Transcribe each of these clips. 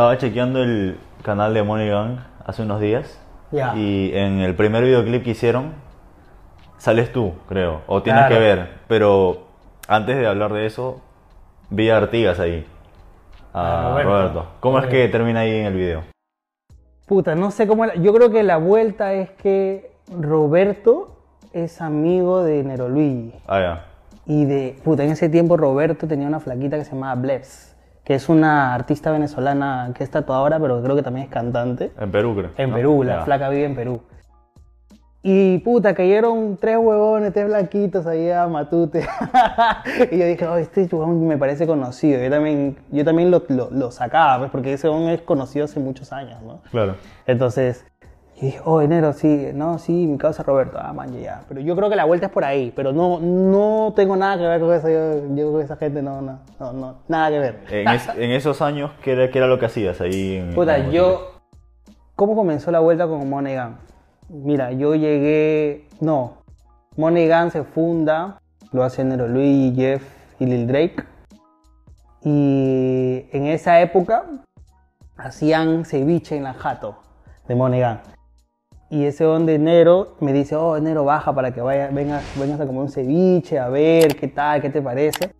Estaba chequeando el canal de Money Gang hace unos días. Ya. Y en el primer videoclip que hicieron, sales tú, creo. O tienes Claro. que ver. Pero antes de hablar de eso, vi a Artigas ahí. A A Roberto. Roberto. ¿Cómo es que termina ahí en el video? Puta, no sé cómo. la- Yo creo que la vuelta es que Roberto es amigo de Nero Luigi. Ah, ya. Y de. Puta, en ese tiempo Roberto tenía una flaquita que se llamaba Blebs, que es una artista venezolana que es tatuadora, pero creo que también es cantante. En Perú, creo. En ¿no? Perú, la flaca vive en Perú. Y puta, cayeron tres huevones, tres blanquitos ahí a Matute. y yo dije, oh, este huevón me parece conocido. Yo también, yo también lo, lo- lo sacaba, pues, porque ese huevón es conocido hace muchos años, ¿no? Claro. Entonces, yo dije, oh, enero, sí, no, sí, mi causa Roberto, ah, man, ya. Pero yo creo que la vuelta es por ahí, pero no, no tengo nada que ver con eso. Yo, yo con esa gente no, no, no, no, nada que ver. En, es- en esos años, ¿qué era, qué era lo que hacías ahí? En, Puta, en- yo. ¿Cómo comenzó la vuelta con Monegan? Mira, yo llegué. No. Monegan se funda, lo hacen Nero Luis, Jeff y Lil Drake. Y en esa época hacían ceviche en la jato de Monegan. Y ese don de enero me dice, oh, enero baja para que vaya, vengas, vengas a comer un ceviche, a ver qué tal, qué te parece.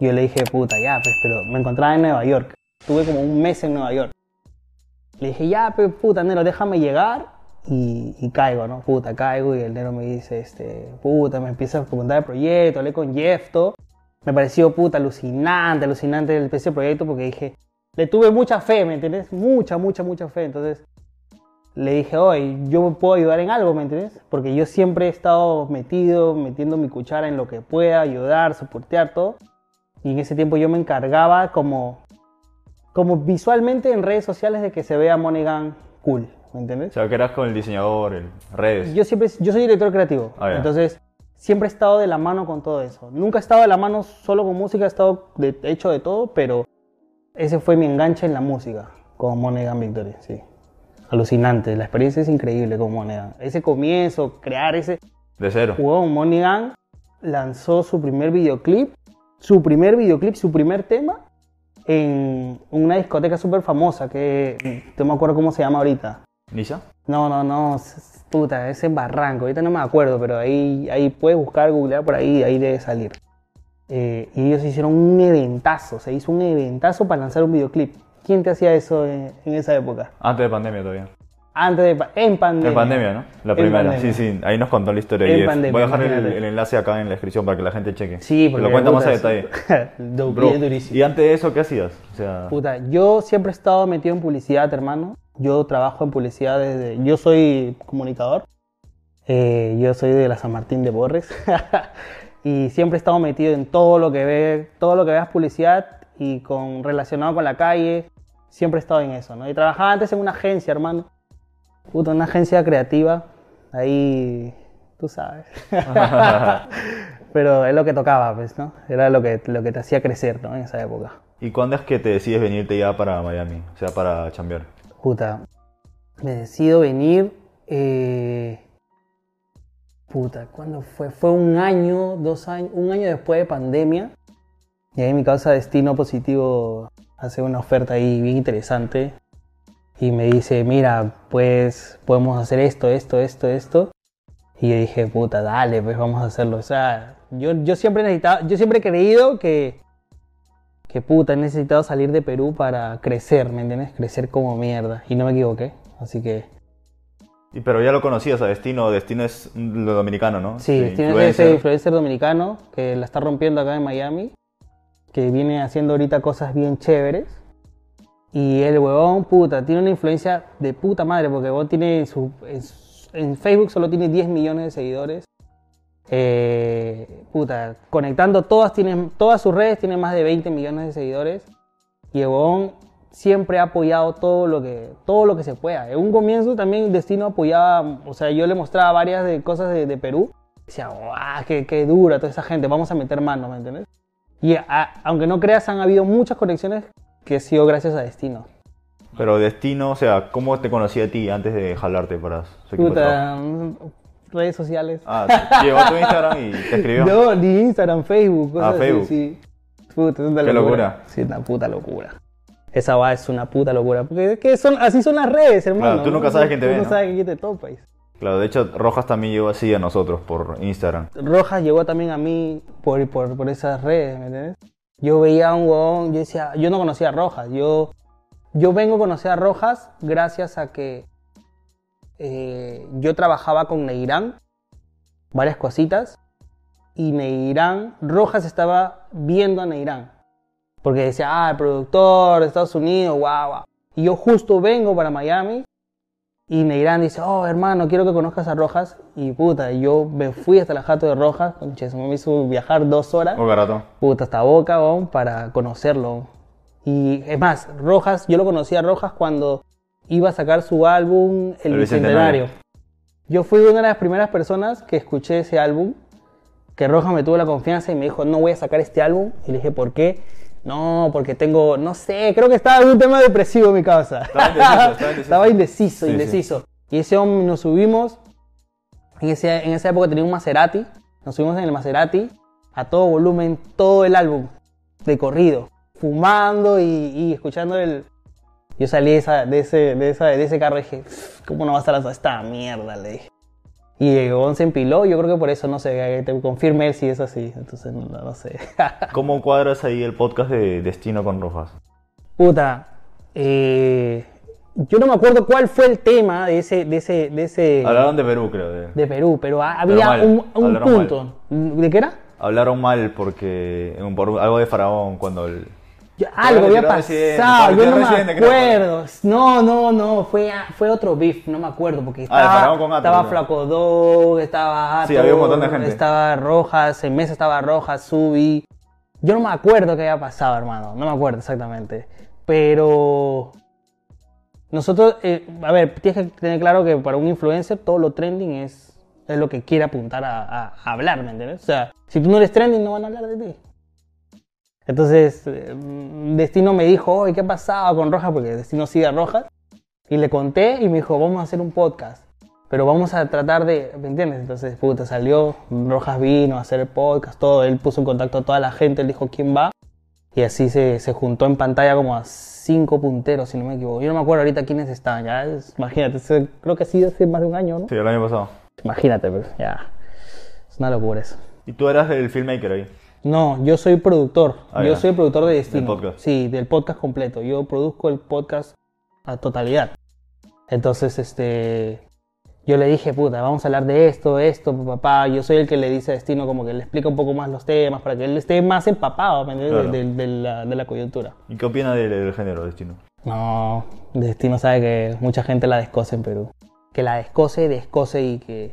Y yo le dije, puta, ya, pues, pero me encontraba en Nueva York. Tuve como un mes en Nueva York. Le dije, ya, pues, puta, Nero, déjame llegar y, y caigo, ¿no? Puta, caigo y el Nero me dice, este, puta, me empieza a contar el proyecto, hablé con Jeff, todo. Me pareció, puta, alucinante, alucinante el ese proyecto porque dije, le tuve mucha fe, ¿me entiendes? Mucha, mucha, mucha fe. Entonces, le dije, oye, yo me puedo ayudar en algo, ¿me entiendes? Porque yo siempre he estado metido, metiendo mi cuchara en lo que pueda, ayudar, soportear todo. Y en ese tiempo yo me encargaba como, como visualmente en redes sociales de que se vea Monegan cool, ¿me O entiendes? sea, que eras con el diseñador, en redes. Yo siempre, yo soy director creativo, Ah, ya. entonces siempre he estado de la mano con todo eso. Nunca he estado de la mano solo con música, he estado de, hecho de todo, pero ese fue mi enganche en la música con Monegan Victory, sí. Alucinante, la experiencia es increíble con Monegan. Ese comienzo, crear ese, De cero. Huevón, Monigan lanzó su primer videoclip, su primer videoclip, su primer tema en una discoteca súper famosa que no me acuerdo cómo se llama ahorita. ¿Nisa? No, no, no, puta, es en Barranco, ahorita no me acuerdo, pero ahí, ahí puedes buscar, googlear por ahí, ahí debe salir. Eh, y ellos hicieron un eventazo, se hizo un eventazo para lanzar un videoclip. ¿Quién te hacía eso en, en esa época? Antes de pandemia todavía. Antes de, pa- en pandemia. En pandemia, ¿no? La primera. Sí, sí. Ahí nos contó la historia. En pandemia, Voy a dejar el, el enlace acá en la descripción para que la gente cheque. Sí, porque lo cuenta más a detalle. Bro. ¿y antes de eso qué hacías? O sea, Puta, yo siempre he estado metido en publicidad, hermano. Yo trabajo en publicidad desde... Yo soy comunicador. Eh, yo soy de la San Martín de Borres. y siempre he estado metido en todo lo que ve, todo lo que veas publicidad y con relacionado con la calle. Siempre he estado en eso, ¿no? Y trabajaba antes en una agencia, hermano. Puta, una agencia creativa. Ahí, tú sabes. Pero es lo que tocaba, pues, ¿no? Era lo que, lo que te hacía crecer, ¿no? En esa época. ¿y cuándo es que te decides venirte ya para Miami? O sea, para chambear. Puta, me decido venir. eh, puta, ¿cuándo fue? Fue un año, dos años, un año después de pandemia. Y ahí mi causa Destino Positivo hace una oferta ahí bien interesante. Y me dice, mira, pues podemos hacer esto, esto, esto, esto. Y yo dije, puta, dale, pues vamos a hacerlo. O sea, yo, yo siempre he necesitado, yo siempre he creído que, que puta, he necesitado salir de Perú para crecer, ¿me entiendes? Crecer como mierda. Y no me equivoqué. Así que Y, pero ya lo conocías a Destino. Destino es lo dominicano, ¿no? sí, De tiene ese influencer dominicano que la está rompiendo acá en Miami. Que viene haciendo ahorita cosas bien chéveres. Y el huevón, puta, tiene una influencia de puta madre. Porque el huevón tiene su, en, en Facebook solo tiene 10 millones de seguidores. Eh, puta, conectando todas, tiene, todas sus redes, tiene más de 20 millones de seguidores. Y el huevón siempre ha apoyado todo lo que, todo lo que se pueda. En un comienzo también Destino apoyaba, o sea, yo le mostraba varias de cosas de, de Perú. Decía, guau, qué, qué dura toda esa gente, vamos a meter mano, ¿me entiendes? Y a- aunque no creas, han habido muchas conexiones que ha sido gracias a Destino. Pero Destino, o sea, ¿cómo te conocí a ti antes de jalarte para su equipo de trabajo? Puta, mm, redes sociales. Ah, llegó tu Instagram y te escribió. No, ni Instagram, Facebook, cosas Ah, así, Facebook. sí. Puta, es una Qué locura. locura. Sí, una puta locura. Esa va es una puta locura. Porque son, así son las redes, hermano. Claro, tú nunca sabes quién te ve. Tú no sabes quién te topa. Claro, de hecho, Rojas también llegó así a nosotros por Instagram. Rojas llegó también a mí por, por, por esas redes, ¿me entiendes? Yo veía a un huevón, yo decía, yo no conocía a Rojas. Yo, yo vengo a conocer a Rojas gracias a que eh, yo trabajaba con Neirán, varias cositas, y Neirán, Rojas estaba viendo a Neirán. Porque decía, ah, el productor de Estados Unidos, guau, guau. Y yo justo vengo para Miami y Neirán dice, oh, hermano, quiero que conozcas a Rojas. Y puta, yo me fui hasta la jato de Rojas, conches, me hizo viajar dos horas. Muy barato. Puta, hasta Boca, para conocerlo. Y es más, Rojas, yo lo conocí a Rojas cuando iba a sacar su álbum El, Bicentenario. Yo fui una de las primeras personas que escuché ese álbum, que Rojas me tuvo la confianza y me dijo, no voy a sacar este álbum. Y le dije, ¿por qué? No, porque tengo, no sé, creo que estaba en un tema depresivo en mi casa. Estaba indeciso, indeciso. Y ese hombre nos subimos, en, ese, en esa época tenía un Maserati, nos subimos en el Maserati a todo volumen, todo el álbum, de corrido, fumando y, escuchando el... Yo salí de, esa, de, ese, de, esa, de ese carro y dije, ¿cómo no va a estar esta mierda? Le dije. Y llegó, se empiló, yo creo que por eso, no sé, te confirme él si es así, entonces no, sé. ¿Cómo cuadras ahí el podcast de Destino con Rojas? Puta, eh, yo no me acuerdo cuál fue el tema de ese... De ese, de ese Hablaron de Perú, creo. De, Perú, pero había un, punto. ¿De qué era? Hablaron mal porque por algo de Faraón cuando el algo había pasado, yo no me acuerdo. No, no, no, fue, fue otro beef, no me acuerdo, porque ah, estaba, estaba Flaco Dog, estaba sí, había un montón de gente. estaba Rojas, en mesa estaba Rojas, Subi. Yo no me acuerdo qué había pasado, hermano, no me acuerdo exactamente. Pero nosotros, eh, a ver, tienes que tener claro que para un influencer todo lo trending es, es lo que quiere apuntar a, a hablar, ¿me entiendes? O sea, si tú no eres trending no van a hablar de ti. Entonces, eh, Destino me dijo, oye, ¿qué ha pasado con Rojas? Porque Destino sigue a Rojas. Y le conté y me dijo, vamos a hacer un podcast. Pero vamos a tratar de, ¿me entiendes? Entonces, puta, salió, Rojas vino a hacer el podcast, todo. Él puso en contacto a toda la gente, él dijo quién va. Y así se, se juntó en pantalla como a cinco punteros, si no me equivoco. Yo no me acuerdo ahorita quiénes están, ya. imagínate, creo que sí hace más de un año, ¿no? Sí, el año pasado. Imagínate, pues, ya. Es una locura eso. ¿Y tú eras el filmmaker ahí? No, yo soy productor. Ah, yo soy productor de Destino. ¿Del podcast? Sí, del podcast completo. Yo produzco el podcast a totalidad. Entonces, este. Yo le dije, puta, vamos a hablar de esto, esto, papá. Yo soy el que le dice a Destino, como que le explica un poco más los temas, para que él esté más empapado de, la, coyuntura. ¿Y qué opina del, género Destino? No, Destino sabe que mucha gente la descoce en Perú. Que la descoce, descoce y que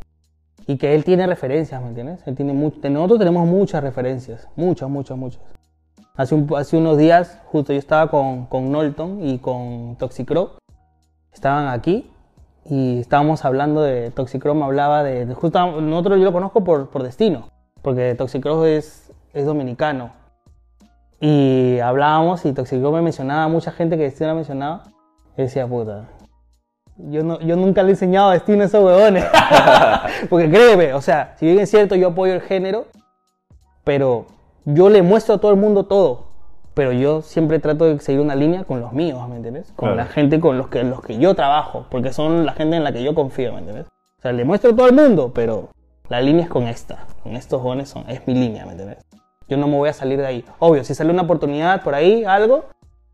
y que él tiene referencias, ¿me entiendes? Él tiene nosotros tenemos muchas referencias, muchas, muchas, muchas. Hace, hace unos días, justo yo estaba con, con Nolton y con Toxicro, estaban aquí y estábamos hablando de Toxicro, me hablaba de, justo nosotros yo lo conozco por, por destino, porque Toxicro es, es dominicano. Y hablábamos y Toxicro me mencionaba, mucha gente que Destino mencionaba, y decía, puta, yo, no, yo nunca le he enseñado destino a esos huevones. Porque créeme, o sea, si bien es cierto, yo apoyo el género, pero yo le muestro a todo el mundo todo. Pero yo siempre trato de seguir una línea con los míos, ¿me entiendes? Con la gente con los que, los que yo trabajo, porque son la gente en la que yo confío, ¿me entiendes? O sea, le muestro a todo el mundo, pero la línea es con esta. Con estos jóvenes son, es mi línea, ¿me entiendes? Yo no me voy a salir de ahí. Obvio, si sale una oportunidad por ahí, algo,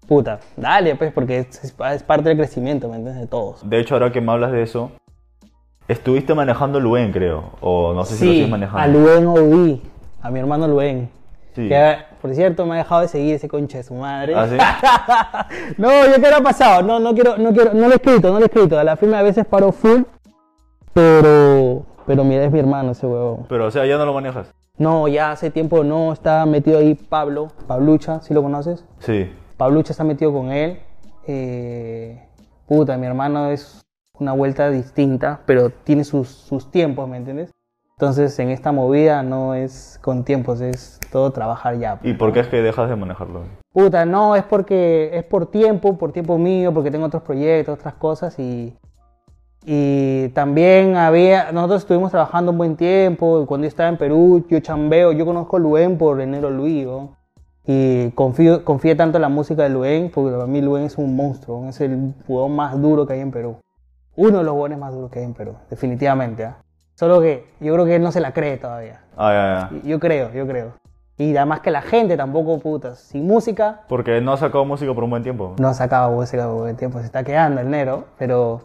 puta, dale, pues, porque es, parte del crecimiento, ¿me entiendes? De todos. De hecho, ahora que me hablas de eso, estuviste manejando Luen, creo, o no sé si lo sigues manejando. a Luen OB, a mi hermano Luen. Sí. Que, por cierto, me ha dejado de seguir ese concha de su madre. ¿Ah, sí? no, yo qué ha pasado, no, no quiero, no quiero, no lo he escrito, no lo he escrito. A la firma a veces paro full, pero, pero mira, es mi hermano ese huevo. Pero, o sea, ya no lo manejas. No, ya hace tiempo no, está metido ahí Pablo, Pablucha, ¿sí lo conoces? Sí. Pablucha está metido con él. Eh, puta, mi hermano es una vuelta distinta, pero tiene sus, sus tiempos, ¿me entiendes? Entonces, en esta movida no es con tiempos, es todo trabajar ya. ¿Y por qué es que dejas de manejarlo? Puta, no, es porque es por tiempo, por tiempo mío, porque tengo otros proyectos, otras cosas y, y también había, nosotros estuvimos trabajando un buen tiempo, cuando yo estaba en Perú, yo chambeo, yo conozco a Luen por Enero Luis, Y confío, confío tanto en la música de Luen, porque para mí Luen es un monstruo, es el jugador más duro que hay en Perú. Uno de los jugadores más duros que hay en Perú, definitivamente. ¿ah? Solo que yo creo que él no se la cree todavía. Ah, ya, ya. Yo creo, yo creo. Y además que la gente tampoco, putas, sin música. Porque no ha sacado música por un buen tiempo. No ha sacado música por un buen tiempo, se está quedando el Nero, pero.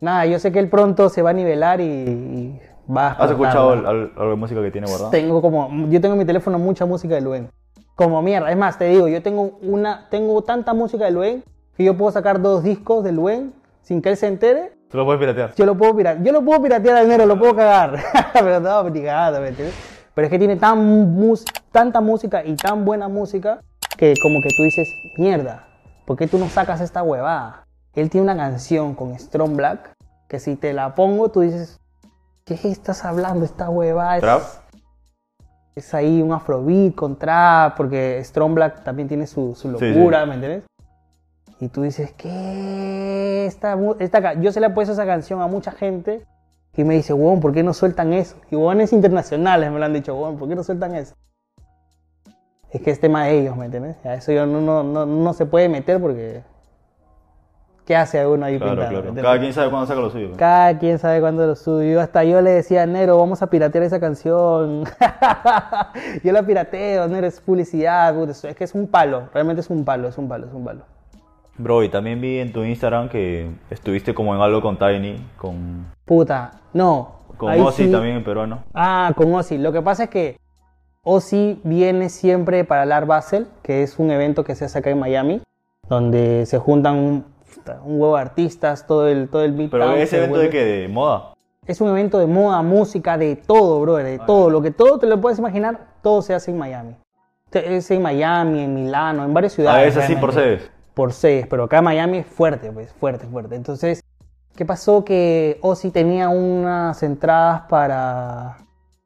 Nada, yo sé que él pronto se va a nivelar y, va a. ¿Has escuchado algo de música que tiene guardada? Tengo como. Yo tengo en mi teléfono mucha música de Luen. Como mierda. Es más, te digo, yo tengo una. Tengo tanta música de Luen que yo puedo sacar dos discos de Luen sin que él se entere. Tú lo puedes piratear. Yo lo puedo piratear. Yo lo puedo piratear al Nero, lo puedo cagar. pero ni cagado, ¿me entiendes? Pero es que tiene tan tanta música y tan buena música que como que tú dices, mierda, ¿por qué tú no sacas esta huevada? Él tiene una canción con Strong Black que si te la pongo tú dices, ¿qué estás hablando? Esta huevada es... Es ahí un afrobeat con trap, porque Strong Black también tiene su, locura, ¿me entiendes? Y tú dices, ¿qué? Esta, esta, yo se le he puesto esa canción a mucha gente y me dice, weón, ¿por qué no sueltan eso? Y weones internacionales me lo han dicho, weón, ¿por qué no sueltan eso? Es que es tema de ellos, ¿me entiendes? A eso yo no, no, no, se puede meter porque... ¿Qué hace uno ahí claro, Claro. Cada quien sabe cuándo saca lo suyo. Cada quien sabe cuándo lo suyo. Hasta yo le decía, Nero, vamos a piratear esa canción. yo la pirateo, Nero, es publicidad. Es que es un palo. Realmente es un palo, es un palo, es un palo. Bro, y también vi en tu Instagram que estuviste como en algo con Tiny, con... Puta, no. Con Ozzy también en peruano. Ah, con Ozzy. Lo que pasa es que Ozzy viene siempre para el Art Basel, que es un evento que se hace acá en Miami, donde se juntan un, huevo de artistas, todo el todo el Pero ese evento de qué, de moda. Es un evento de moda, música, de todo, bro, de ah, todo. Lo que todo te lo puedes imaginar, todo se hace en Miami. Es en Miami, en Milano, en varias ciudades. Ah, es así por sedes por seis, pero acá Miami es fuerte, pues, fuerte, fuerte. Entonces, ¿qué pasó? Que Ozzy tenía unas entradas para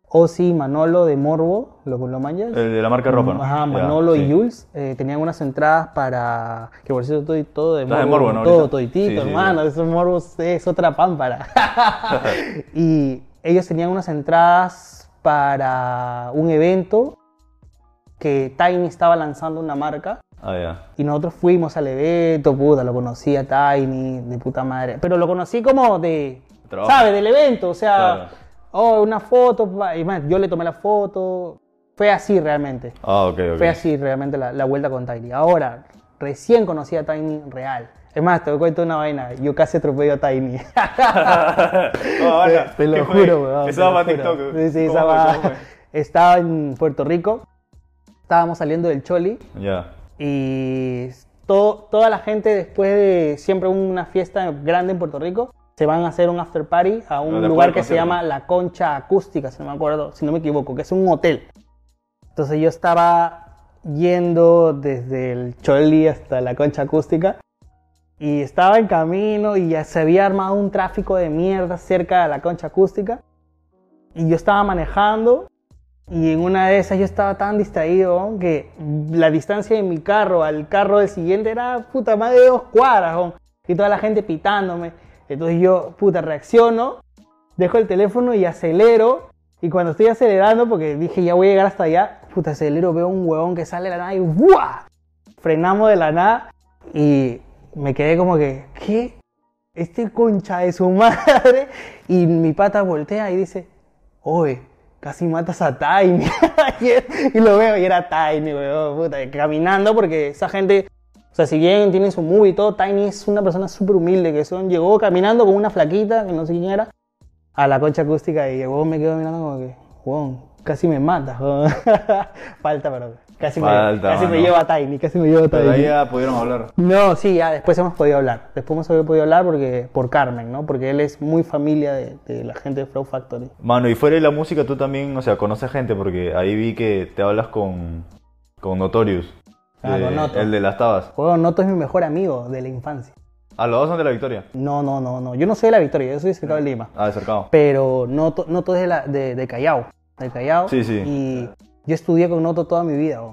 Ozzy Manolo de Morbo, ¿lo, lo manjas? El de la marca ropa, ¿no? Ajá, Manolo y Jules eh, tenían unas entradas para, que por cierto todo, todo de Morbo, de Morbo ¿no? todo, toditito, hermano, esos Morbos es otra pámpara. y ellos tenían unas entradas para un evento que Tiny estaba lanzando una marca Ah, y nosotros fuimos al evento, puta, lo conocí a Tiny, de puta madre. Pero lo conocí como de, ¿sabes? Del evento, o sea, oh, una foto, y más, yo le tomé la foto. Fue así realmente. Ah, ok, Fue así realmente la, vuelta con Tiny. Ahora, recién conocí a Tiny real. Es más, te cuento una vaina. Yo casi atropello a Tiny. te, lo juro, weón. Estaba en TikTok. Sí, sí, estaba, estaba en Puerto Rico. Estábamos saliendo del Choli. Ya. Y toda la gente después de siempre una fiesta grande en Puerto Rico, se van a hacer un after party a un lugar que se llama La Concha Acústica, si no me acuerdo, si no me equivoco, que es un hotel. Entonces yo estaba yendo desde el Choli hasta la Concha Acústica y estaba en camino y ya se había armado un tráfico de mierda cerca de la Concha Acústica y yo estaba manejando y en una de esas yo estaba tan distraído que la distancia de mi carro al carro del siguiente era puta más de dos cuadras y toda la gente pitándome. Entonces yo puta reacciono, dejo el teléfono y acelero. Y cuando estoy acelerando, porque dije ya voy a llegar hasta allá, puta acelero, veo un huevón que sale de la nada y ¡buah! Frenamos de la nada y me quedé como que, ¿qué? Este concha de su madre. Y mi pata voltea y dice, oye casi matas a Tiny. y lo veo y era Tiny, weón, puta, caminando porque esa gente, o sea, si bien tienen su movie y todo, Tiny es una persona súper humilde, que son, llegó caminando con una flaquita, que no sé quién era, a la concha acústica y llegó, me quedo mirando como que, weón, casi me mata, Falta, pero Casi, me, casi me lleva a Tiny, casi me lleva a Tiny. Pero ahí ya pudieron hablar. No, sí, ya después hemos podido hablar. Después hemos podido hablar porque, por Carmen, ¿no? Porque él es muy familia de, la gente de Flow Factory. Mano, y fuera de la música tú también, o sea, conoces gente porque ahí vi que te hablas con, con Notorious. Ah, con Noto. El de las tabas. Bueno, Noto es mi mejor amigo de la infancia. Ah, los dos son de la Victoria. No, no, no, no. Yo no soy de la Victoria, yo soy de Cercado de Lima. Ah, de Cercado. Pero Noto, Noto es de, la, de, de Callao. De Callao. Sí, sí. Y yo estudié con Noto toda mi vida.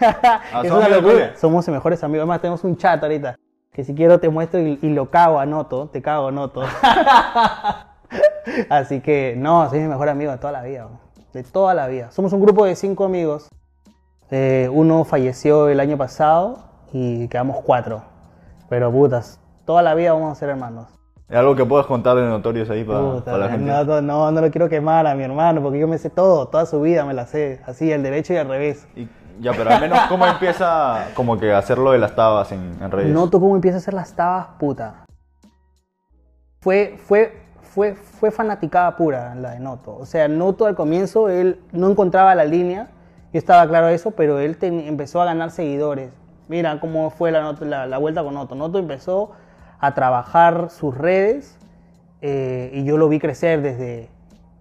Ah, es una locura. Somos mejores amigos. Además, tenemos un chat ahorita. Que si quiero te muestro y, lo cago, anoto. Te cago, anoto. Así que, no, soy mi mejor amigo de toda la vida. De toda la vida. Somos un grupo de cinco amigos. Eh, uno falleció el año pasado y quedamos cuatro. Pero putas, toda la vida vamos a ser hermanos. ¿Es algo que puedas contar de notorios ahí para, la gente? No, no, no lo quiero quemar a mi hermano porque yo me sé todo, toda su vida me la sé, así, el derecho y al revés. ya, pero al menos cómo empieza como que hacerlo de las tabas en, en redes. Noto cómo empieza a hacer las tabas, puta. Fue, fue, fue, fue fanaticada pura la de Noto. O sea, Noto al comienzo, él no encontraba la línea, yo estaba claro de eso, pero él empezó a ganar seguidores. Mira cómo fue la, la, la vuelta con Noto. Noto empezó a trabajar sus redes eh, y yo lo vi crecer desde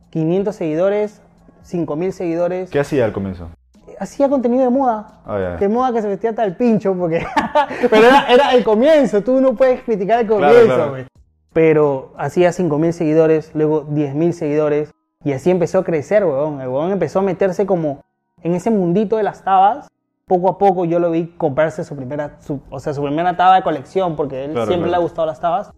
500 seguidores, 5000 seguidores. ¿Qué hacía al comienzo? Hacía contenido de moda. Oh, de moda que se vestía hasta el pincho, porque. Pero era, el comienzo, tú no puedes criticar el comienzo, Pero hacía 5000 seguidores, luego 10000 seguidores, y así empezó a crecer, weón. El weón empezó a meterse como en ese mundito de las tabas poco a poco yo lo vi comprarse su primera, o sea, su primera taba de colección, porque él siempre le ha gustado las tabas.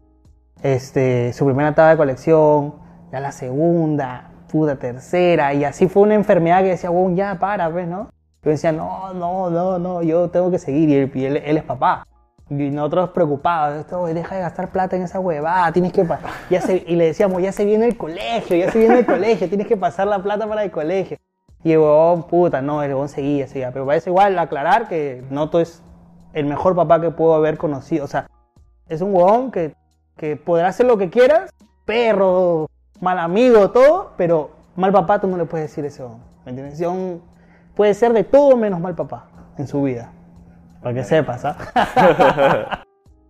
Este, su primera taba de colección, ya la segunda, puta tercera, y así fue una enfermedad que decía, bueno, ya para, ¿ves, no? Yo decía, no, no, no, no, yo tengo que seguir, y él, es papá. Y nosotros preocupados, esto, deja de gastar plata en esa huevada, tienes que ya Y le decíamos, ya se viene el colegio, ya se viene el colegio, tienes que pasar la plata para el colegio. Y el huevón, puta, no, el huevón seguía, seguía. Pero parece igual aclarar que Noto es el mejor papá que puedo haber conocido. O sea, es un huevón que, que podrá hacer lo que quieras, perro, mal amigo, todo, pero mal papá tú no le puedes decir huevón. ¿Me entiendes? puede ser de todo menos mal papá en su vida. Para que sepas, ¿ah?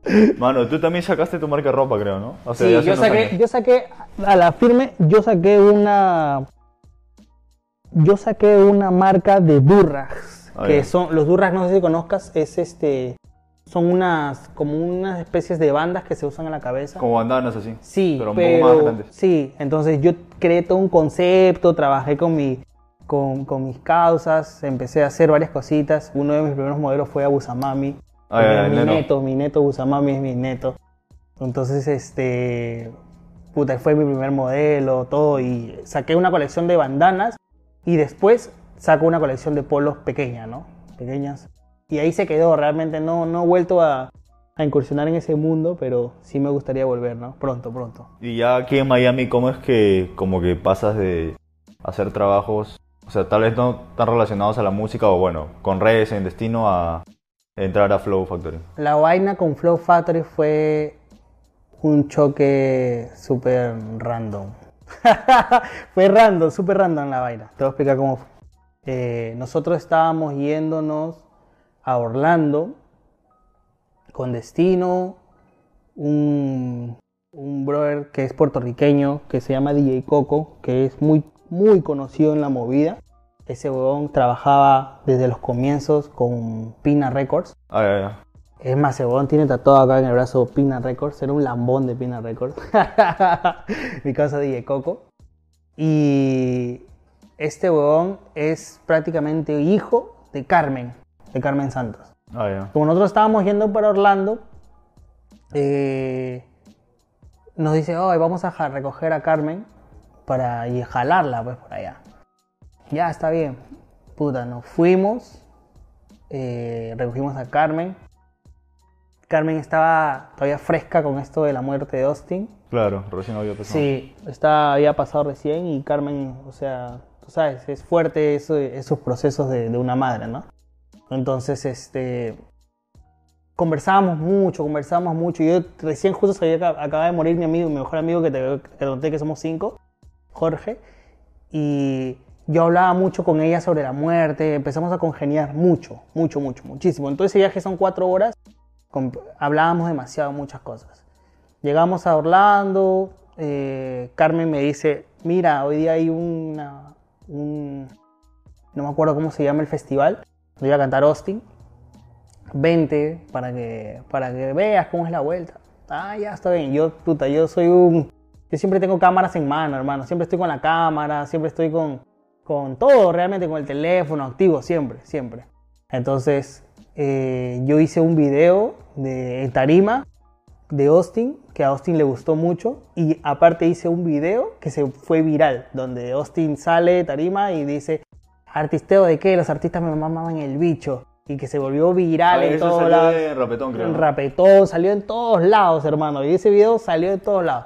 Mano, tú también sacaste tu marca de ropa, creo, ¿no? sí, yo saqué, yo saqué, a la firme, yo saqué una, yo saqué una marca de durras, ah, que son, los durras, no sé si conozcas, es este, son unas, como unas especies de bandas que se usan en la cabeza. Como bandanas así. Sí, pero, un poco más grandes. Sí, entonces yo creé todo un concepto, trabajé con mi, con, con, mis causas, empecé a hacer varias cositas. Uno de mis primeros modelos fue a Busamami. Ah, mi neto, mi neto Busamami es mi neto. Entonces, este, puta, fue mi primer modelo, todo, y saqué una colección de bandanas y después sacó una colección de polos pequeña, ¿no? Pequeñas. Y ahí se quedó, realmente no, no he vuelto a, a incursionar en ese mundo, pero sí me gustaría volver, ¿no? Pronto, pronto. Y ya aquí en Miami, ¿cómo es que como que pasas de hacer trabajos, o sea, tal vez no tan relacionados a la música o bueno, con redes en destino a entrar a Flow Factory? La vaina con Flow Factory fue un choque súper random. fue random, súper random la vaina. Te voy a explicar cómo fue. Eh, nosotros estábamos yéndonos a Orlando con destino, un, un brother que es puertorriqueño, que se llama DJ Coco, que es muy, muy conocido en la movida. Ese huevón trabajaba desde los comienzos con Pina Records. Ah, es más, Cebón tiene tatuado acá en el brazo Pina Records, era un lambón de Pina Records. Mi casa de Coco. Y este huevón es prácticamente hijo de Carmen, de Carmen Santos. Ah, Como nosotros estábamos yendo para Orlando, eh, nos dice, hoy vamos a recoger a Carmen para y jalarla pues por allá. Ya, está bien. Puta, nos fuimos, eh, recogimos a Carmen, Carmen estaba todavía fresca con esto de la muerte de Austin. Claro, recién había pasado. Sí, está, había pasado recién y Carmen, o sea, tú sabes, es fuerte eso, esos procesos de, una madre, ¿no? Entonces, este, conversábamos mucho, conversábamos mucho. Yo recién justo sabía que acaba de morir mi amigo, mi mejor amigo que te, conté que somos cinco, Jorge, y yo hablaba mucho con ella sobre la muerte, empezamos a congeniar mucho, mucho, mucho, muchísimo. Entonces ese viaje son cuatro horas hablábamos demasiado muchas cosas. Llegamos a Orlando, eh, Carmen me dice, mira, hoy día hay una, un, no me acuerdo cómo se llama el festival, voy a cantar Austin, vente para que, para que veas cómo es la vuelta. Ah, ya está bien, yo, puta, yo soy un, yo siempre tengo cámaras en mano, hermano, siempre estoy con la cámara, siempre estoy con, con todo, realmente con el teléfono activo, siempre, siempre. Entonces, eh, yo hice un video de tarima de Austin, que a Austin le gustó mucho, y aparte hice un video que se fue viral, donde Austin sale de tarima y dice, ¿artisteo de qué? Los artistas me mamaban el bicho. Y que se volvió viral Ah, en eso todos salió lados. de Rapetón, creo. En Rapetón, salió en todos lados, hermano. Y ese video salió de todos lados.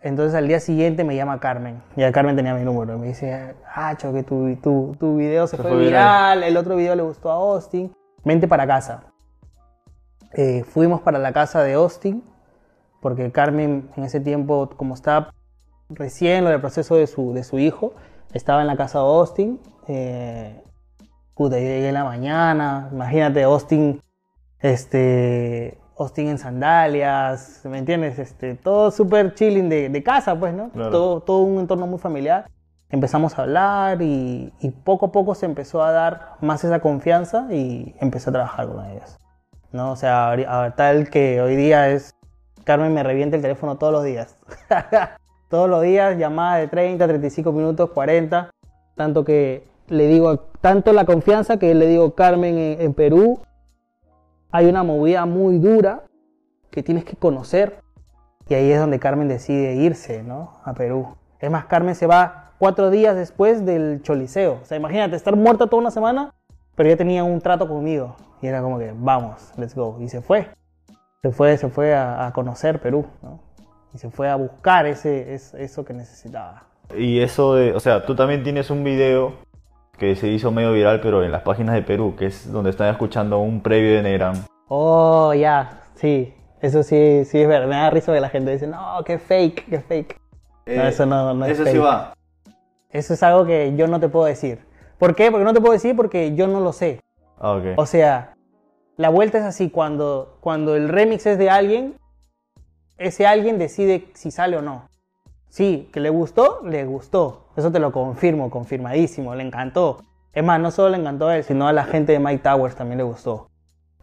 Entonces al día siguiente me llama Carmen. Ya Carmen tenía mi número. Y me dice, ah, cho, que tu, tu, tu video se, Se fue, fue viral. viral. El otro video le gustó a Austin. Vente para casa. Eh, fuimos para la casa de Austin. Porque Carmen en ese tiempo, como estaba recién lo del proceso de su, de su hijo, estaba en la casa de Austin. Eh, puta, yo llegué en la mañana. Imagínate, Austin este Austin en sandalias, ¿me entiendes? Este, todo súper chilling de, de casa, pues, ¿no? Claro. Todo, todo un entorno muy familiar. Empezamos a hablar y, y poco a poco se empezó a dar más esa confianza y empecé a trabajar con ellos. ¿no? O sea, ahori- a tal que hoy día es, Carmen me revienta el teléfono todos los días. todos los días, llamadas de 30, 35 minutos, 40. Tanto que le digo, tanto la confianza que le digo, Carmen, en, en Perú hay una movida muy dura que tienes que conocer. Y ahí es donde Carmen decide irse, ¿no? A Perú. Es más, Carmen se va cuatro días después del choliseo. O sea, imagínate, estar muerta toda una semana, pero ya tenía un trato conmigo. Y era como que, vamos, let's go. Y se fue. Se fue, se fue a, a conocer Perú, ¿no? Y se fue a buscar ese, es- eso que necesitaba. Y eso de, o sea, tú también tienes un video que se hizo medio viral, pero en las páginas de Perú, que es donde están escuchando un previo de Negrán. Oh, ya, sí. Eso sí, sí es verdad. Me da risa que la gente dice, no, qué fake, qué fake. No, eso no- no es Eso sí fake. va. Eso es algo que yo no te puedo decir. ¿Por qué? Porque no te puedo decir porque yo no lo sé. Ah, ok. O sea, la vuelta es así, cuando, cuando el remix es de alguien, ese alguien decide si sale o no. Sí, que le gustó, le gustó. Eso te lo confirmo, confirmadísimo, le encantó. Es más, no solo le encantó a él, sino a la gente de Mike Towers también le gustó.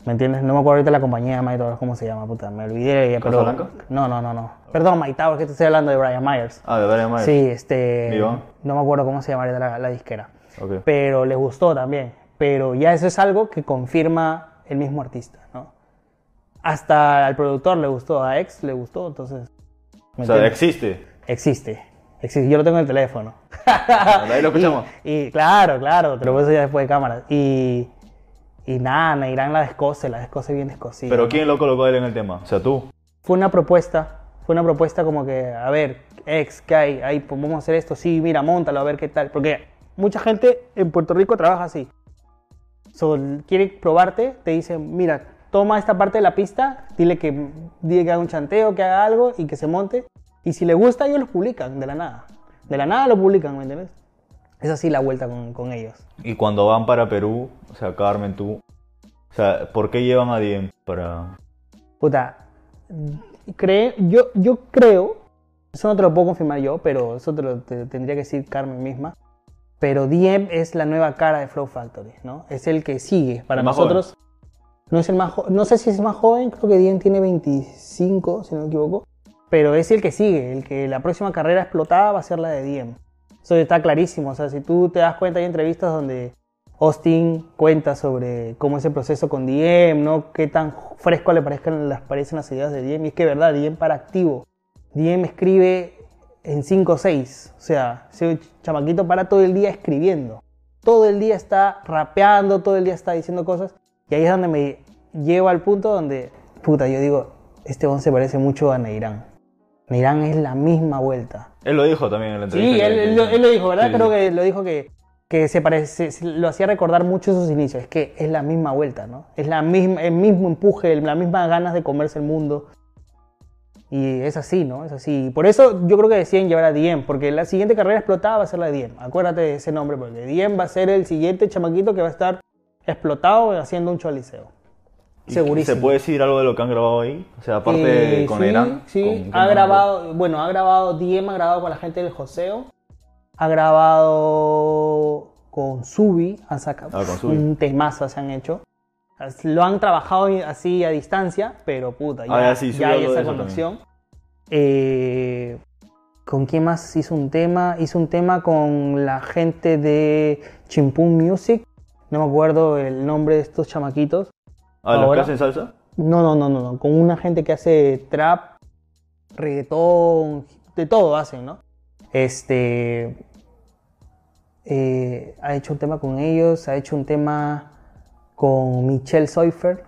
¿Me entiendes? No me acuerdo ahorita la compañía de Mike Towers, ¿cómo se llama? Puta, me olvidé. pero... ¿Casablanca? No, no, no, no. Perdón, Towers, que te estoy hablando de Brian Myers. Ah, de Brian Myers. Sí, este... No me acuerdo cómo se llamaría la, la disquera Ok. pero les gustó también. Pero ya eso es algo que confirma el mismo artista, ¿no? Hasta al productor le gustó, a Ex le gustó, entonces... ¿me O sea, entiendes? existe. existe, existe, yo lo tengo en el teléfono. Ahí lo escuchamos. Y, y claro, claro, pero eso ya después de cámaras. Y, y nada, Neirán la descose, la descose bien descosida. Pero ¿quién lo colocó a él en el tema? O sea, tú. Fue una propuesta, fue una propuesta como que, a ver, ex, ¿qué hay? Ahí, pues vamos a hacer esto, sí, mira, montalo, a ver qué tal. Porque mucha gente en Puerto Rico trabaja así. So, quiere probarte, te dice, mira, toma esta parte de la pista, dile que, dile que haga un chanteo, que haga algo y que se monte. Y si le gusta, ellos lo publican de la nada. De la nada lo publican, ¿me entiendes? Es así la vuelta con, con ellos. Y cuando van para Perú, o sea, Carmen, tú. O sea, ¿por qué llevan a Diem para.? Puta, cree, yo, yo creo, eso no te lo puedo confirmar yo, pero eso te lo te- tendría que decir Carmen misma. Pero Diem es la nueva cara de Flow Factory, ¿no? Es el que sigue. Para nosotros, no es el más no sé si es más joven, creo que Diem tiene 25, si no me equivoco. Pero es el que sigue, el que la próxima carrera explotada va a ser la de Diem. Eso está clarísimo. O sea, si tú te das cuenta, hay entrevistas donde Austin cuenta sobre cómo es el proceso con Diem, ¿no? Qué tan fresco le parezcan, les parecen las ideas de Diem. Y es que, verdad, Diem para activo. Diem escribe en 5 o 6. O sea, ese chamaquito para todo el día escribiendo. Todo el día está rapeando, todo el día está diciendo cosas. Y ahí es donde me lleva al punto donde, puta, yo digo, este on se parece mucho a Neirán. Neirán es la misma vuelta. Él lo dijo también en la entrevista. Sí, él, él lo, él lo dijo, ¿verdad? Sí, Creo que lo dijo que, que se parece, lo hacía recordar mucho sus inicios. Es que es la misma vuelta, ¿no? Es la misma, el mismo empuje, las mismas ganas de comerse el mundo. Y es así, ¿no? Es así. Por eso yo creo que decían llevar a Diem, porque la siguiente carrera explotada va a ser la de Diem. Acuérdate de ese nombre, porque Diem va a ser el siguiente chamaquito que va a estar explotado haciendo un choliseo. ¿Y Segurísimo. ¿Se puede decir algo de lo que han grabado ahí? O sea, aparte Eh, con sí, Irán. Sí, con- ha grabado, bueno, ha grabado, Diem ha grabado con la gente del Joseo, ha grabado con Subi, han sacado Ah, con un temazo se han hecho. Lo han trabajado así a distancia, pero puta, ya, Ah, ya sí, Subi ya hay esa conexión. Eh, ¿Con quién más hizo un tema? Hizo un tema con la gente de Chimpún Music. No me acuerdo el nombre de estos chamaquitos. ¿A los que hacen salsa? No, no, no, no, no. Con una gente que hace trap, reggaetón, de todo hacen, ¿no? Este. eh, ha hecho un tema con ellos, ha hecho un tema con Michelle Seufer,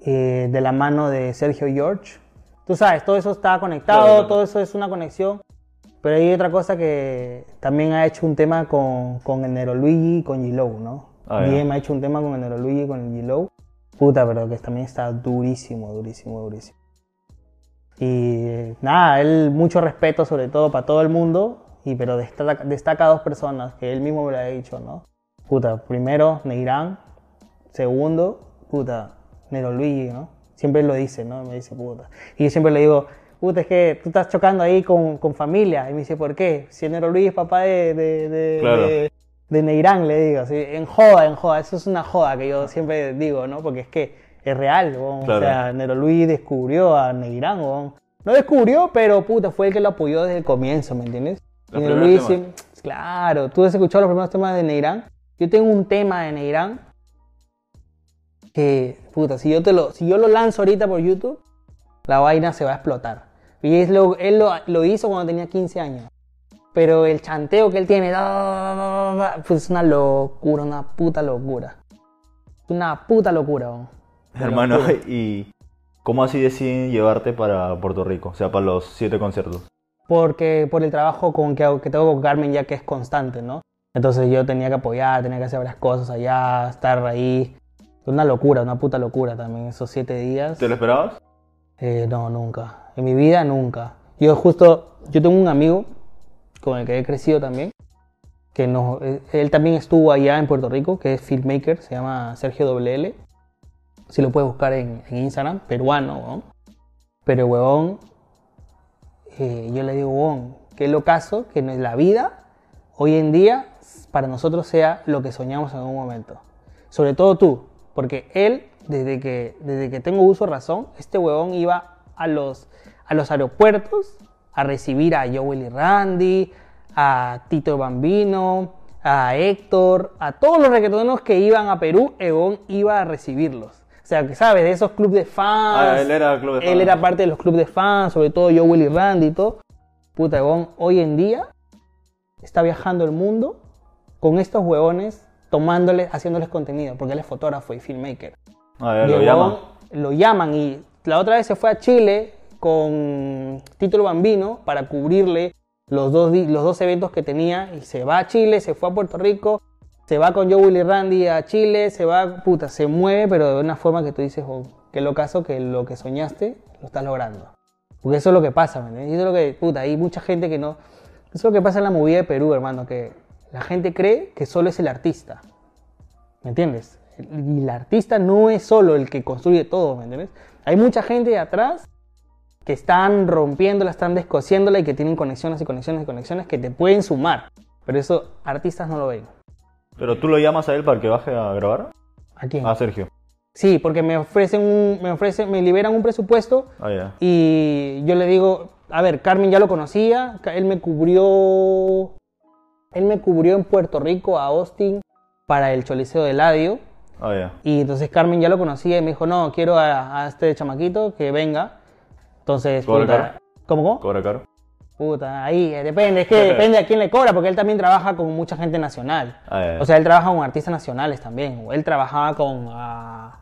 eh, de la mano de Sergio George. Tú sabes, todo eso está conectado, Claro, claro. todo eso es una conexión. Pero hay otra cosa que también ha hecho un tema con, con el Nero Luigi y con G-Low, ¿no? Ah, ha hecho un tema con el Nero Luigi y con el G-Low. Puta, pero que también está durísimo, durísimo, durísimo. Y nada, él mucho respeto sobre todo para todo el mundo, y, pero destaca, destaca a dos personas que él mismo me lo ha dicho, ¿no? Puta, primero Neirán, segundo, puta, Nero Luigi, ¿no? Siempre lo dice, ¿no? Me dice puta. Y yo siempre le digo, puta, es que tú estás chocando ahí con, con familia. Y me dice, ¿por qué? Si Nero Luigi es papá de, de, de, Claro. de- de Neirán, le digo, así, en joda, en joda. Eso es una joda que yo siempre digo, ¿no? Porque es que es real. Claro. O sea, Nero Luigi descubrió a Neirán. No descubrió, pero puta, fue el que lo apoyó desde el comienzo, ¿me entiendes? Los Nero sí- claro, tú has escuchado los primeros temas de Neirán. Yo tengo un tema de Neirán que, puta, si yo, te lo, si yo lo lanzo ahorita por YouTube, la vaina se va a explotar. Y es lo, él lo, lo hizo cuando tenía 15 años. Pero el chanteo que él tiene, pues es una locura, una puta locura. Una puta locura. Hermano, locura. ¿y cómo así deciden llevarte para Puerto Rico? O sea, para los siete conciertos. Porque por el trabajo con que tengo con Carmen ya que es constante, ¿no? Entonces yo tenía que apoyar, tenía que hacer varias cosas allá, estar ahí. Una locura, una puta locura también esos siete días. ¿Te lo esperabas? Eh, no, nunca. En mi vida, nunca. Yo justo, yo tengo un amigo con el que he crecido también, que no, eh, él también estuvo allá en Puerto Rico, que es filmmaker, se llama Sergio WL. Si lo puedes buscar en, en Instagram, peruano, ¿no? Pero, huevón, eh, yo le digo, huevón, qué locazo que no es la vida, hoy en día, para nosotros sea lo que soñamos en algún momento. Sobre todo tú, porque él, desde que, desde que tengo uso de razón, este huevón iba a los, a los aeropuertos a recibir a Joel y Randy, a Tito Bambino, a Héctor, a todos los reggaetoneros que iban a Perú, huevón iba a recibirlos. O sea, que sabes, de esos clubes de fans. Ah, él era club de Él fans. era parte de los clubes de fans, sobre todo Joel y Randy y todo. Puta, huevón, hoy en día está viajando el mundo con estos huevones, tomándoles, haciéndoles contenido, porque él es fotógrafo y filmmaker. A ver, Y lo llaman. Lo llaman y la otra vez se fue a Chile con Tito Bambino para cubrirle los dos, los dos eventos que tenía y se va a Chile, se fue a Puerto Rico, se va con Joe Willy Randy a Chile, se va, puta, se mueve, pero de una forma que tú dices, oh, qué locazo que lo que soñaste lo estás logrando. Porque eso es lo que pasa, ¿me Eso es lo que, puta, hay mucha gente que no... Eso es lo que pasa en la movida de Perú, hermano, que la gente cree que solo es el artista. ¿Me entiendes? Y el artista no es solo el que construye todo, ¿me entiendes? Hay mucha gente de atrás que están rompiéndola, están descosiéndola y que tienen conexiones y conexiones y conexiones que te pueden sumar. Pero eso artistas no lo ven. Pero tú lo llamas a él para que baje a grabar. ¿A quién? A Sergio. Sí, porque me ofrecen un, me ofrecen, me liberan un presupuesto Ah, ya. y yo le digo, a ver, Carmen ya lo conocía, él me cubrió, él me cubrió en Puerto Rico a Austin para el Choliseo de Ladio. Ah, ya. Y entonces Carmen ya lo conocía y me dijo, no, quiero a, a este chamaquito que venga. Entonces, ¿Cobra puta, caro? ¿cómo, cómo? ¿Cobra caro? Puta, ahí, eh, depende, es que depende a quién le cobra, porque él también trabaja con mucha gente nacional. Ah, ya. O sea, él trabaja con artistas nacionales también. o Él trabajaba con... ah,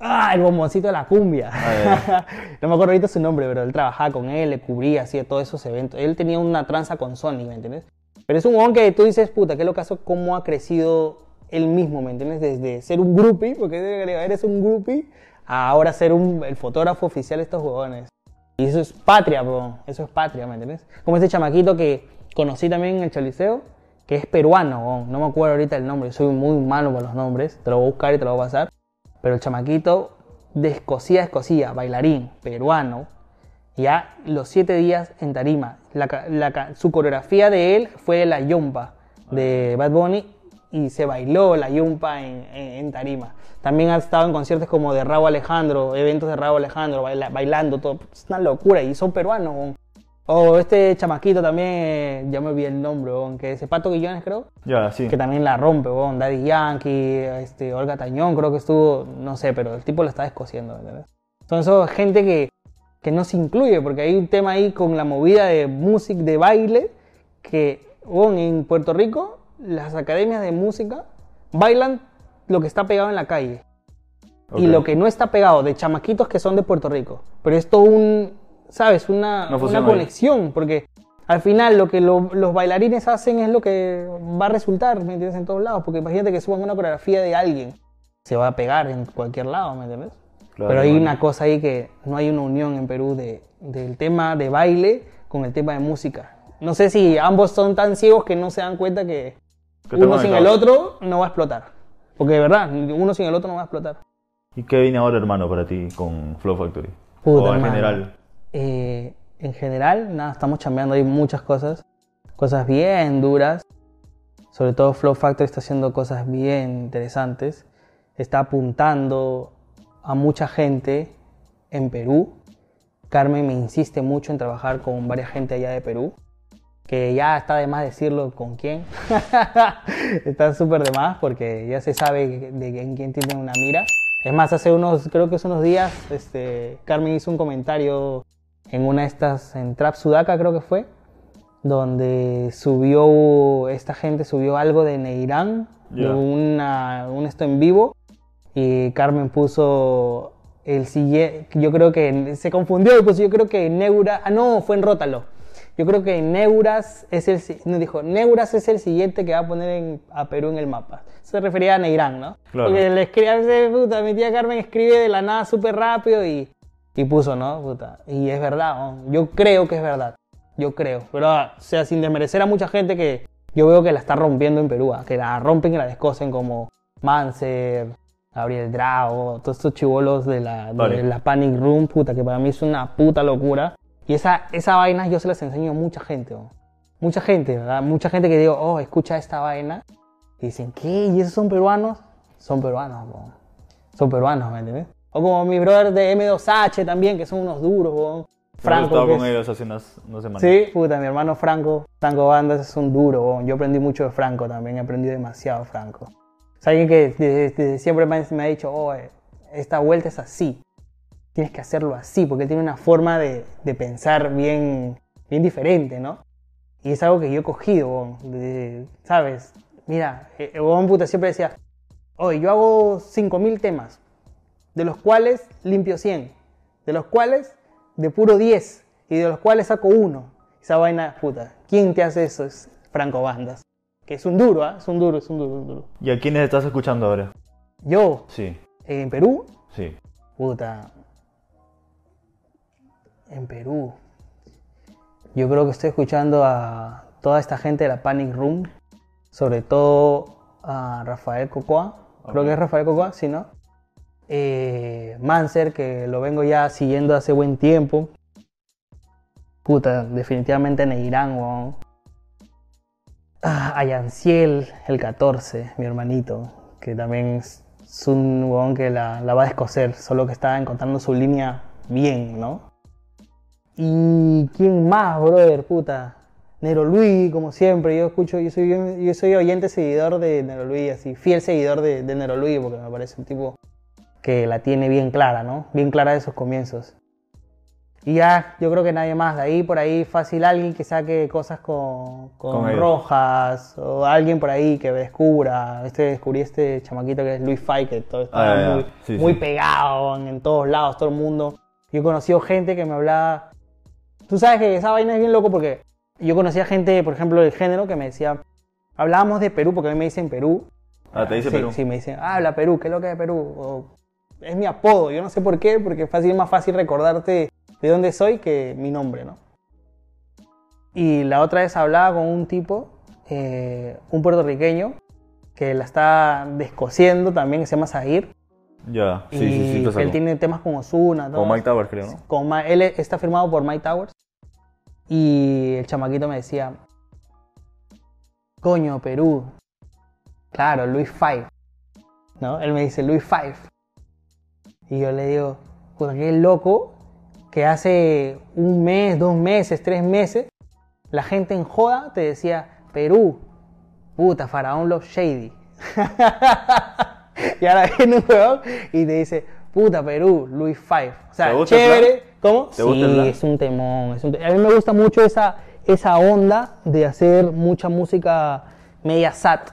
ah, el bomboncito de la cumbia. Ah, no me acuerdo ahorita su nombre, pero él trabajaba con él, le cubría, hacía todos esos eventos. Él tenía una tranza con Sony, ¿me entiendes? Pero es un huevón que tú dices, puta, qué locazo, cómo ha crecido él mismo, ¿me entiendes? Desde ser un groupie, porque eres un groupie, ahora ser un, el fotógrafo oficial de estos huevones. Y eso es patria, bro. Eso es patria, ¿me entiendes? Como ese chamaquito que conocí también en el Choliseo, que es peruano, bro. no me acuerdo ahorita el nombre, soy muy malo con los nombres, te lo voy a buscar y te lo voy a pasar. Pero el chamaquito de Escocia a Escocia, bailarín, peruano, ya los siete días en tarima. Su coreografía de él fue la yumpa de Bad Bunny y se bailó la yumpa en, en- en tarima. También ha estado en conciertos como de Raúl Alejandro, eventos de Raúl Alejandro, baila- bailando todo. Es una locura y son peruanos. weón. O este chamaquito también, eh, ya me olvidé el nombre, weón, que es Pato Guillones creo Ya, sí. que también la rompe, weón. Daddy Yankee, este, Olga Tañón, creo que estuvo, no sé, pero el tipo lo está. Son eso gente que, que no se incluye, porque hay un tema ahí con la movida de música, de baile, que huevón, en Puerto Rico, las academias de música bailan lo que está pegado en la calle. Y Ok. lo que no está pegado de chamaquitos que son de Puerto Rico. Pero es todo un, ¿sabes? Una, Una una conexión. Porque al final lo que lo- los bailarines hacen es lo que va a resultar, ¿me entiendes? En todos lados. Porque imagínate que suban una coreografía de alguien. Se va a pegar en cualquier lado, ¿me entiendes? Claro, Pero hay bueno. una cosa ahí que no hay una unión en Perú de, del tema de baile con el tema de música. No sé si ambos son tan ciegos que no se dan cuenta que uno sin el otro no va a explotar. Porque de verdad, uno sin el otro no va a explotar. ¿Y qué viene ahora, hermano, para ti con Flow Factory? Puta, o en hermano. general. Eh, en general, nada, estamos chambeando ahí muchas cosas. Cosas bien duras. Sobre todo Flow Factory está haciendo cosas bien interesantes. Está apuntando a mucha gente en Perú. Carmen me insiste mucho en trabajar con varias gente allá de Perú. Que ya está de más decirlo con quién. está súper de más porque ya se sabe de en quién tiene una mira. Es más, hace unos, creo que hace unos días, este, Carmen hizo un comentario en una de estas, en Trap Sudaka creo que fue, donde subió, esta gente subió algo de Neirán, de una, un esto en vivo, y Carmen puso el siguiente, yo creo que se confundió puso, yo creo que Neura, ah no, fue en Rótalo. Yo creo que Neuras es el, no dijo, Neuras es el siguiente que va a poner en- a Perú en el mapa. Se refería a Neirán, ¿no? Claro. Porque le escribe, puta, mi tía Carmen escribe de la nada súper rápido y, y puso, ¿no? Puta. Y es verdad, ¿no? yo creo que es verdad. Yo creo. Pero, ah, o sea, sin desmerecer a mucha gente que yo veo que la está rompiendo en Perú, ah, que la rompen y la descosen como Manser, Gabriel Drago, todos estos chivolos de la, de la Panic Room, puta, que para mí es una puta locura. Y esa, esa vaina yo se las enseño a mucha gente, ¿no? Mucha gente, ¿verdad? Mucha gente que digo, oh, escucha esta vaina. Y dicen, ¿qué? ¿Y esos son peruanos? Son peruanos, po. Son peruanos, ¿me entiendes? O como mis brothers de M2H también, que son unos duros, po. Franco. Que con es- ellos hace unas, unas semanas. Sí, puta, mi hermano Franco, Franco Bandas es un duro. Yo aprendí mucho de Franco también, he aprendido demasiado de Franco. Es alguien que desde, desde siempre me, me ha dicho, oh, eh, esta vuelta es así. Tienes que hacerlo así, porque tiene una forma de, de pensar bien, bien diferente, ¿no? Y es algo que yo he cogido, de- ¿sabes? Mira, eh, el huevón puta siempre decía, oye, yo hago 5.000 temas, de los cuales limpio 100, de los cuales de puro 10 y de los cuales saco uno. Esa vaina, puta, ¿quién te hace eso? Es Franco Bandas. Que es un duro, ¿ah? Es un duro, es un duro, un duro. ¿Y a quiénes estás escuchando ahora? Yo, Sí, en Perú, sí. puta. En Perú. Yo creo que estoy escuchando a toda esta gente de la Panic Room. Sobre todo a Rafael Cocoa. Creo que es Rafael Cocoa, si no. Eh, Manser, que lo vengo ya siguiendo hace buen tiempo. Puta, definitivamente Neirán, weón. Ah, a Yanciel, el 14, mi hermanito, que también es, un huevón que la, la va a descoser, solo que está encontrando su línea bien, ¿no? ¿Y quién más, brother? Puta. Nero Luis, como siempre, yo escucho, yo soy, yo soy oyente seguidor de Nero Luis, así, fiel seguidor de, de Nero Luis, porque me parece un tipo que la tiene bien clara, ¿no? Bien clara de sus comienzos. Y ya, yo creo que nadie más. De ahí por ahí fácil alguien que saque cosas con, con, rojas o alguien por ahí que descubra. Este descubrí este chamaquito que es Luis Fay, que todo está Ah, muy, Sí, muy sí. pegado en, en todos lados, todo el mundo. Yo he conocido gente que me hablaba. Tú sabes que esa vaina es bien loco porque yo conocía gente, por ejemplo, del género que me decía. Hablábamos de Perú porque a mí me dicen Perú. Ah, te dice sí, Perú. Sí, me dicen, habla Perú, ¿qué es lo que es Perú? O, es mi apodo, yo no sé por qué, porque es fácil, más fácil recordarte de dónde soy que mi nombre, ¿no? Y la otra vez hablaba con un tipo, eh, un puertorriqueño, que la está descosiendo también, que se llama Zahir. Ya, sí, y sí, sí, te él tiene temas con Ozuna, Con Mike Towers, creo, ¿no? con Ma- él está firmado por Mike Towers. Y el chamaquito me decía, coño, Perú. Claro, Luis Five. ¿No? Él me dice, Luis Five. Y yo le digo, puta, qué loco que hace un mes, dos meses, tres meses, la gente en joda te decía, Perú, puta, Faraón Love Shady. y ahora viene un huevón y te dice, puta, Perú, Luis Five. O sea, ¿Te gusta el chévere. plan? ¿Có 'Cómo? ¿Te gusta el sí, plan? es un temón. es un te- A mí me gusta mucho esa, esa onda de hacer mucha música media sat.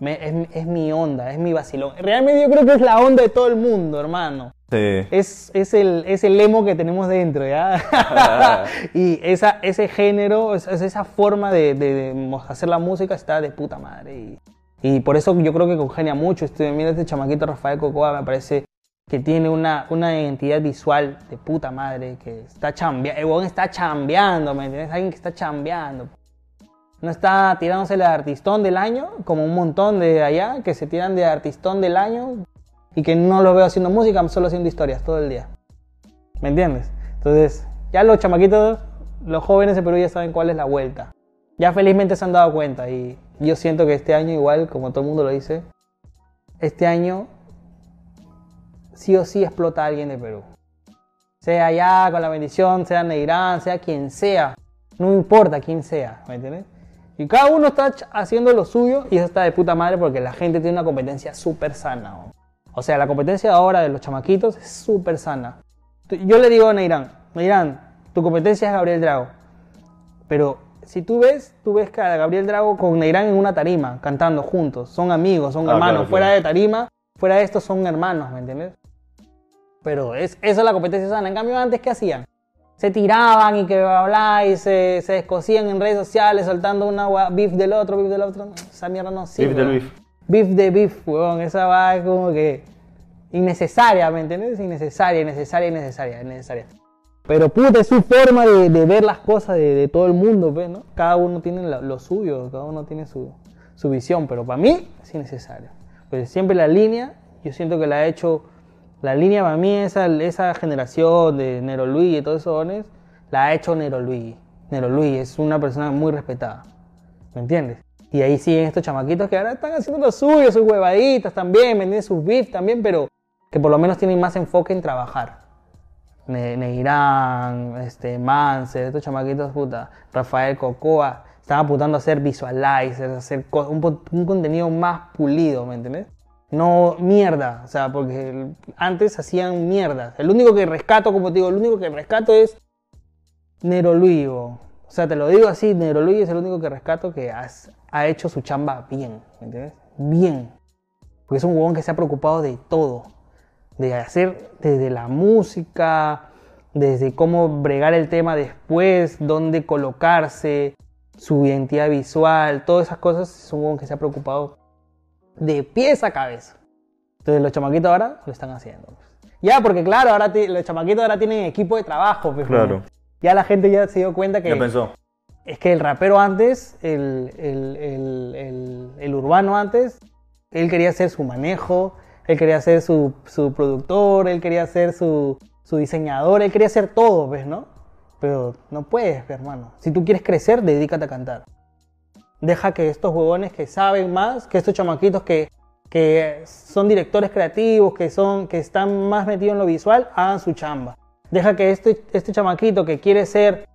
Me- es, es mi onda, es mi vacilón. Realmente yo creo que es la onda de todo el mundo, hermano. Sí. Es, es, el, es el emo que tenemos dentro, ¿ya? y esa, ese género, es- es esa forma de, de- de hacer la música está de puta madre. Y, y por eso yo creo que congenia mucho. Este, mira este chamaquito Rafael Cocoa, me parece que tiene una, una identidad visual de puta madre, que está chambeando, el huevón está chambeando, ¿me entiendes? Alguien que está chambeando. No está tirándose de artistón del año, como un montón de allá, que se tiran de artistón del año y que no lo veo haciendo música, solo haciendo historias todo el día. ¿Me entiendes? Entonces, ya los chamaquitos, los jóvenes de Perú ya saben cuál es la vuelta. Ya felizmente se han dado cuenta y yo siento que este año igual, como todo el mundo lo dice, este año sí o sí explota a alguien de Perú. Sea allá con la bendición, sea Neirán, sea quien sea, no importa quién sea, ¿me entiendes? Y cada uno está haciendo lo suyo y eso está de puta madre porque la gente tiene una competencia súper sana. O sea, la competencia ahora de los chamaquitos es súper sana. Yo le digo a Neirán, Neirán, tu competencia es Gabriel Drago. Pero si tú ves, tú ves que a Gabriel Drago con Neirán en una tarima, cantando juntos. Son amigos, son Ah, hermanos. claro, fuera claro. de tarima, fuera de esto son hermanos, ¿me entiendes? Pero es, eso es la competencia sana. En cambio, antes, ¿qué hacían? Se tiraban y que bla, bla, y se, se descosían en redes sociales soltando una beef del otro, beef del otro. Esa mierda no sirve. Beef del beef. Beef de beef, weón. Esa va como que innecesaria, ¿me entiendes? Innecesaria, innecesaria, innecesaria, innecesaria. Pero puta, es su forma de, de ver las cosas de, de todo el mundo, pues, ¿no? Cada uno tiene lo, lo suyo, cada uno tiene su, su visión, pero para mí es innecesario. Pues siempre la línea, yo siento que la ha hecho, la línea para mí, esa, esa generación de Nero Luis y todos esos dones, la ha hecho Nero Luis. Nero Luis es una persona muy respetada, ¿me entiendes? Y ahí siguen estos chamaquitos que ahora están haciendo lo suyo, sus huevaditas también, ¿me entiendes? Sus beef también, pero que por lo menos tienen más enfoque en trabajar. Ne- Neirán, este, Manser, estos chamaquitos, puta, Rafael Cocoa, están apuntando a hacer visualizers, a hacer un, contenido más pulido, ¿me entiendes? No mierda, o sea, porque antes hacían mierda. El único que rescato, como te digo, el único que rescato es Nero Luis, bo. O sea, te lo digo así, Nero Luis es el único que rescato que ha hecho su chamba bien, ¿me entiendes? Bien. Porque es un huevón que se ha preocupado de todo de hacer desde la música, desde cómo bregar el tema después, dónde colocarse, su identidad visual, todas esas cosas, es un huevón que se ha preocupado de pies a cabeza. Entonces los chamaquitos ahora lo están haciendo. Ya, porque claro, ahora los chamaquitos ahora tienen equipo de trabajo. pues, Claro. Ya la gente ya se dio cuenta que Ya pensó. es que el rapero antes, el, el- el- el- el urbano antes, él quería hacer su manejo, él quería ser su, su productor, él quería ser su, su diseñador, él quería ser todo, ¿ves, no? Pero no puedes, hermano. Si tú quieres crecer, dedícate a cantar. Deja que estos huevones que saben más, que estos chamaquitos que, que son directores creativos, que, son, que están más metidos en lo visual, hagan su chamba. Deja que este, este chamaquito que quiere ser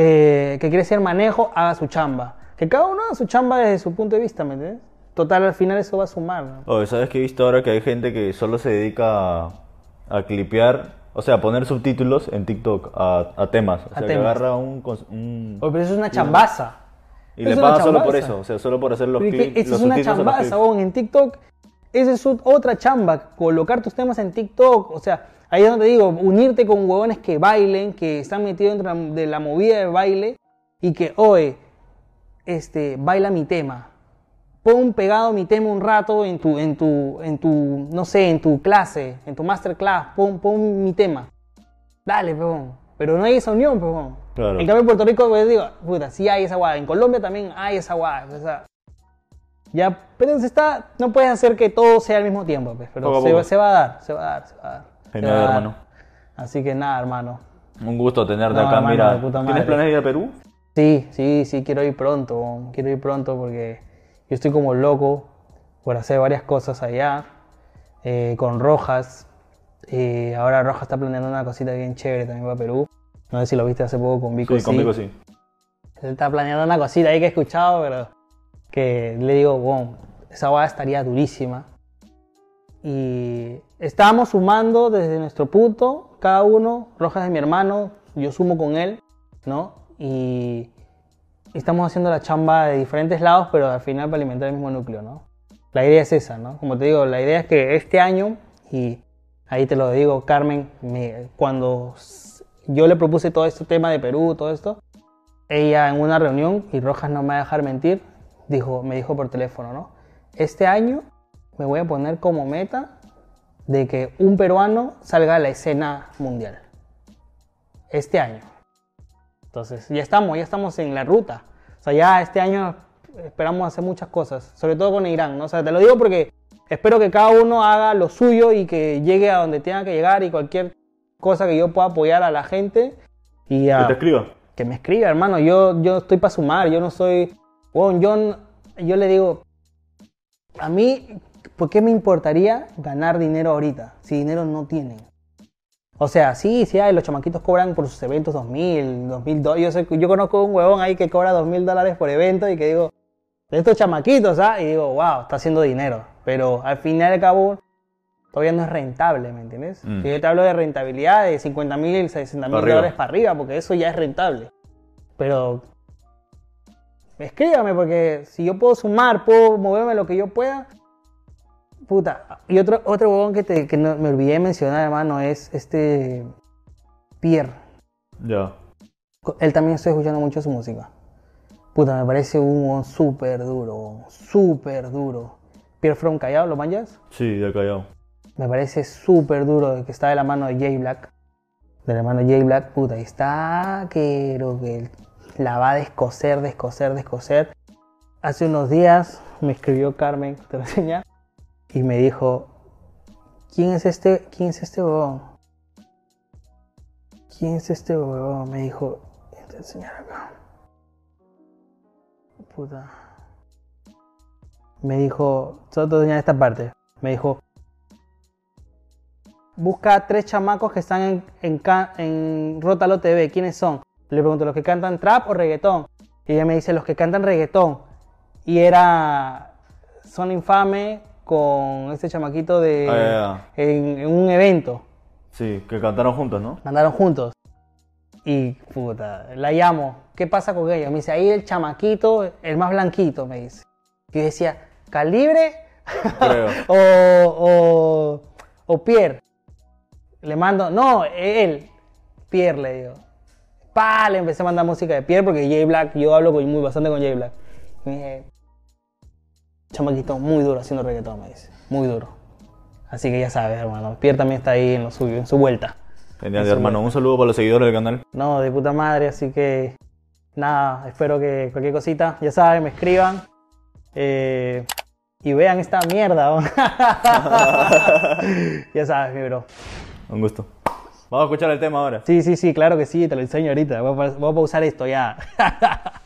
eh, que quiere ser manejo, haga su chamba. Que cada uno haga su chamba desde su punto de vista, ¿me entiendes? Total, al final eso va a sumar. ¿no? Oye, ¿sabes que he visto ahora que hay gente que solo se dedica a, a clipear, o sea, a poner subtítulos en TikTok a, a temas? O A sea, que temas. agarra un, Oye, pero eso es una chambaza. y eso le paga solo por eso, o sea, solo por hacer los, es que clips, esa los es una a chambaza, weón. En TikTok, esa es otra chamba. Colocar tus temas en TikTok. O sea, ahí es donde digo, unirte con huevones que bailen, que están metidos dentro de la- de la movida de baile y que, oye, este, baila mi tema. Pon pegado mi tema un rato en tu, en tu, en tu, no sé, en tu clase, en tu masterclass. Pon, pon mi tema. Dale, peón. Pero no hay esa unión, peón. Claro. En cambio, en Puerto Rico, pues digo, puta, sí hay esa guada. En Colombia también hay esa guada. O sea, ya, pero se está, no puedes hacer que todo sea al mismo tiempo, pues, pero Poco se, poco. se va a dar, se va a dar, se va a dar. Genial, Se va a dar. hermano. Así que nada, hermano. Un gusto tenerte No, acá, hermano, mira. ¿Tienes planes de ir a Perú? Sí, sí, sí, quiero ir pronto, quiero ir pronto porque yo estoy como loco por hacer varias cosas allá, eh, con Rojas. Eh, ahora Rojas está planeando una cosita bien chévere también para Perú. No sé si lo viste hace poco con Vico. Sí, conmigo sí. Él está planeando una cosita ahí que he escuchado, pero que le digo, wow, esa guada estaría durísima. Y estábamos sumando desde nuestro punto, cada uno, Rojas es mi hermano, yo sumo con él, ¿no? Y, estamos haciendo la chamba de diferentes lados, pero al final para alimentar el mismo núcleo, ¿no? La idea es esa, ¿no? Como te digo, la idea es que este año, y ahí te lo digo, Carmen, me- cuando yo le propuse todo este tema de Perú, todo esto, ella en una reunión, y Rojas no me va a dejar mentir, dijo, me dijo por teléfono, ¿no? Este año me voy a poner como meta de que un peruano salga a la escena mundial. Este año. Entonces, ya estamos, ya estamos en la ruta. O sea, ya este año esperamos hacer muchas cosas, sobre todo con Irán, ¿no? O sea, te lo digo porque espero que cada uno haga lo suyo y que llegue a donde tenga que llegar y cualquier cosa que yo pueda apoyar a la gente y Que a te escriba. que me escriba, hermano. Yo, yo estoy para sumar, yo no soy. Bueno, yo, yo le digo, a mí, ¿por qué me importaría ganar dinero ahorita si dinero no tienen? O sea, sí, sí, hay, los chamaquitos cobran por sus eventos 2000, 2002. Yo, sé, yo conozco un huevón ahí que cobra 2000 dólares por evento y que digo, de estos chamaquitos, ¿ah? Y digo, wow, está haciendo dinero. Pero al fin y al cabo, todavía no es rentable, ¿me entiendes? Mm. Si yo te hablo de rentabilidad de 50 mil, 60 mil dólares para arriba, porque eso ya es rentable. Pero escríbame, porque si yo puedo sumar, puedo moverme lo que yo pueda. Puta. Y otro, otro huevón que, te- que no- me olvidé de mencionar, hermano, es este Pierre. Ya. Él también estoy escuchando mucho su música. Puta, me parece un huevón súper duro, súper duro. Pierre From Callao, ¿lo manjas? Sí, de Callao. Me parece súper duro que está de la mano de Jay Black. De la mano de Jay Black, puta, y está que, creo que la va a descoser, descoser, descoser. Hace unos días me escribió Carmen, te lo enseña, y me dijo, ¿quién es este, quién es este huevón? ¿Quién es este huevón? Me dijo, a enseñar acá. Puta. Me dijo, solo te a esta parte. Me dijo, busca tres chamacos que están en, en, en Rótalo TV. ¿Quiénes son? Le pregunto, ¿los que cantan trap o reggaetón? Y ella me dice, los que cantan reggaetón. Y era Son Infame con este chamaquito de... Ah, En, en un evento. Sí, que cantaron juntos, ¿no? Andaron juntos. Y puta, la llamo. ¿Qué pasa con ella? Me dice, ahí el chamaquito, el más blanquito, me dice. Y yo decía, ¿calibre? Creo. o, o, o Pierre. Le mando, no, él, Pierre le digo. Pa, le empecé a mandar música de Pierre porque Jay Black, yo hablo con- muy bastante con Jay Black. Y me dije, chamaquito muy duro haciendo reggaetón, me dice, muy duro. Así que ya sabes, hermano, Pierre también está ahí en lo suyo, en su vuelta. Genial, hermano. Un saludo para los seguidores del canal. No, de puta madre, así que nada, espero que cualquier cosita, ya saben, me escriban eh, y vean esta mierda. ya sabes, mi bro. Un gusto. Vamos a escuchar el tema ahora. Sí, sí, sí, claro que sí, te lo enseño ahorita. Voy a, voy a pausar esto ya.